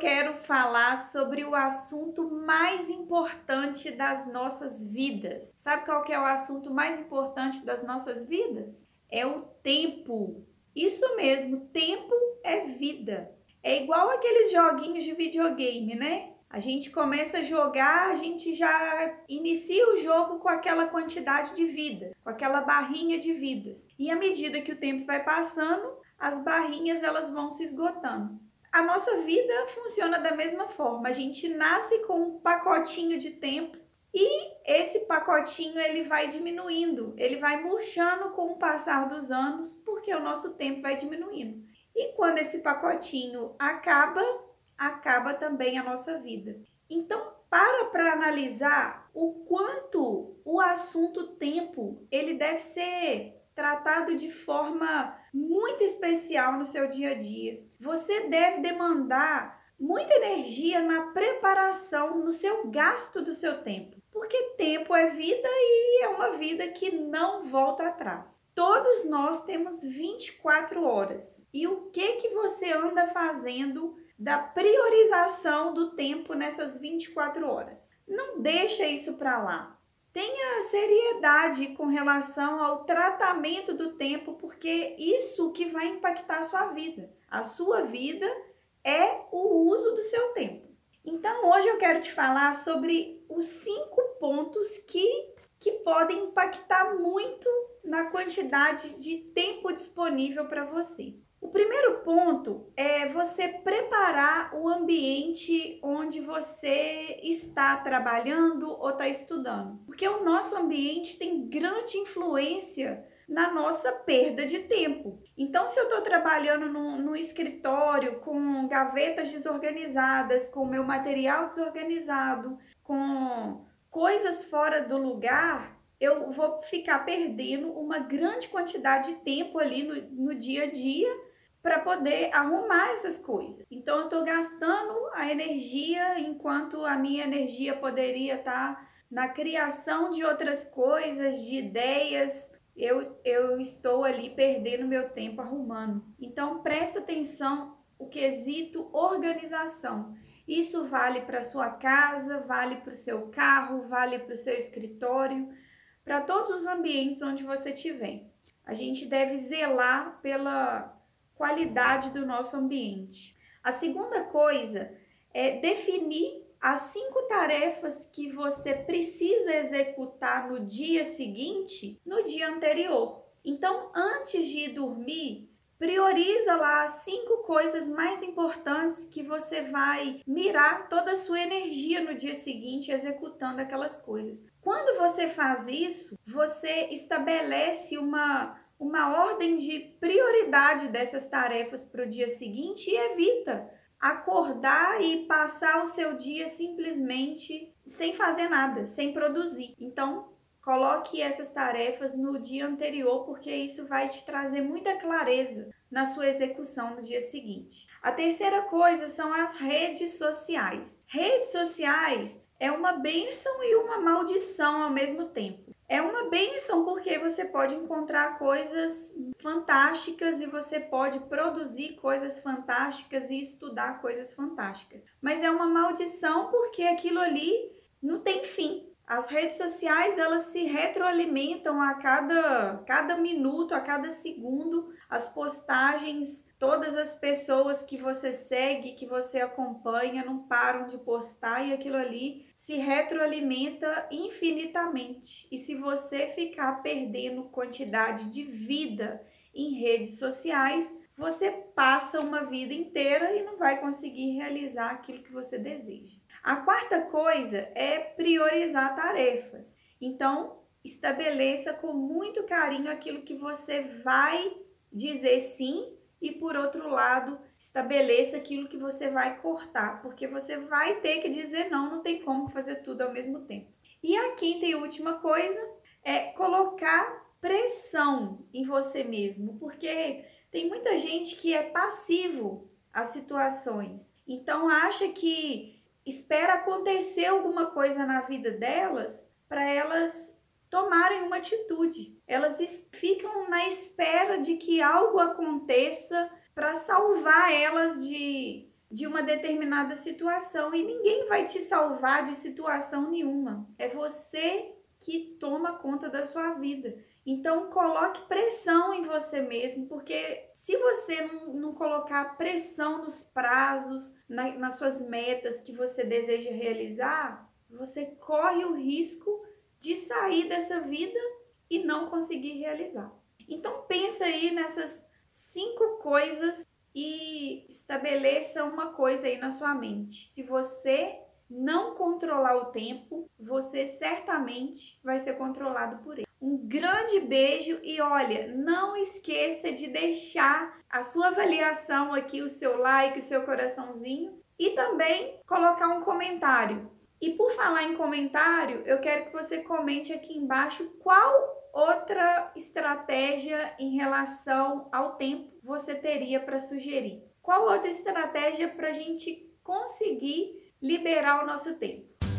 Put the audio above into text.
Quero falar sobre o assunto mais importante das nossas vidas. Sabe qual que é o assunto mais importante das nossas vidas? É o tempo. Isso mesmo, tempo é vida. É igual aqueles joguinhos de videogame, né? A gente começa a jogar, a gente já inicia o jogo com aquela quantidade de vida, com aquela barrinha de vidas. E à medida que o tempo vai passando, as barrinhas elas vão se esgotando. A nossa vida funciona da mesma forma. A gente nasce com um pacotinho de tempo e esse pacotinho ele vai diminuindo, ele vai murchando com o passar dos anos, porque o nosso tempo vai diminuindo. E quando esse pacotinho acaba, acaba também a nossa vida. Então, para para analisar o quanto o assunto tempo ele deve ser tratado de forma muito especial no seu dia a dia. Você deve demandar muita energia na preparação, no seu gasto do seu tempo. Porque tempo é vida e é uma vida que não volta atrás. Todos nós temos 24 horas. E o que que você anda fazendo da priorização do tempo nessas 24 horas. Não deixa isso para lá. Tenha seriedade com relação ao tratamento do tempo, porque isso que vai impactar a sua vida. A sua vida é o uso do seu tempo. Então, hoje eu quero te falar sobre os cinco pontos que, que podem impactar muito na quantidade de tempo disponível para você. O primeiro ponto é você preparar o ambiente onde você está trabalhando ou está estudando, porque o nosso ambiente tem grande influência na nossa perda de tempo. Então, se eu estou trabalhando no, no, escritório com gavetas desorganizadas, com meu material desorganizado, com coisas fora do lugar, eu vou ficar perdendo uma grande quantidade de tempo ali no, no dia a dia para poder arrumar essas coisas. Então eu estou gastando a energia enquanto a minha energia poderia estar tá na criação de outras coisas, de ideias. Eu, eu estou ali perdendo meu tempo arrumando. Então presta atenção o quesito organização. Isso vale para sua casa, vale para o seu carro, vale para o seu escritório, para todos os ambientes onde você estiver. A gente deve zelar pela qualidade do nosso ambiente. A segunda coisa é definir as cinco tarefas que você precisa executar no dia seguinte, no dia anterior. Então, antes de ir dormir, prioriza lá as cinco coisas mais importantes que você vai mirar toda a sua energia no dia seguinte executando aquelas coisas. Quando você faz isso, você estabelece uma uma ordem de prioridade dessas tarefas para o dia seguinte e evita acordar e passar o seu dia simplesmente sem fazer nada, sem produzir. Então, coloque essas tarefas no dia anterior, porque isso vai te trazer muita clareza na sua execução no dia seguinte. A terceira coisa são as redes sociais. Redes sociais é uma bênção e uma maldição ao mesmo tempo é uma benção porque você pode encontrar coisas fantásticas e você pode produzir coisas fantásticas e estudar coisas fantásticas. Mas é uma maldição porque aquilo ali não tem fim. As redes sociais, elas se retroalimentam a cada, cada minuto, a cada segundo. As postagens, todas as pessoas que você segue, que você acompanha, não param de postar e aquilo ali se retroalimenta infinitamente. E se você ficar perdendo quantidade de vida em redes sociais, você passa uma vida inteira e não vai conseguir realizar aquilo que você deseja. A quarta coisa é priorizar tarefas. Então, estabeleça com muito carinho aquilo que você vai dizer sim e por outro lado, estabeleça aquilo que você vai cortar, porque você vai ter que dizer não, não tem como fazer tudo ao mesmo tempo. E a quinta e última coisa é colocar pressão em você mesmo, porque tem muita gente que é passivo às situações. Então acha que espera acontecer alguma coisa na vida delas para elas tomarem uma atitude. Elas ficam na espera de que algo aconteça para salvar elas de, de uma determinada situação e ninguém vai te salvar de situação nenhuma. É você que toma conta da sua vida. Então, coloque pressão em você mesmo, porque se você não, colocar pressão nos prazos, na, nas suas metas que você deseja realizar, você corre o risco de sair dessa vida e não conseguir realizar. Então, pensa aí nessas cinco coisas e estabeleça uma coisa aí na sua mente. Se você não controlar o tempo, você certamente vai ser controlado por ele. Um grande beijo e olha, não esqueça de deixar a sua avaliação aqui, o seu like, o seu coraçãozinho e também colocar um comentário. E por falar em comentário, eu quero que você comente aqui embaixo qual outra estratégia em relação ao tempo você teria para sugerir. Qual outra estratégia para a gente conseguir liberar o nosso tempo?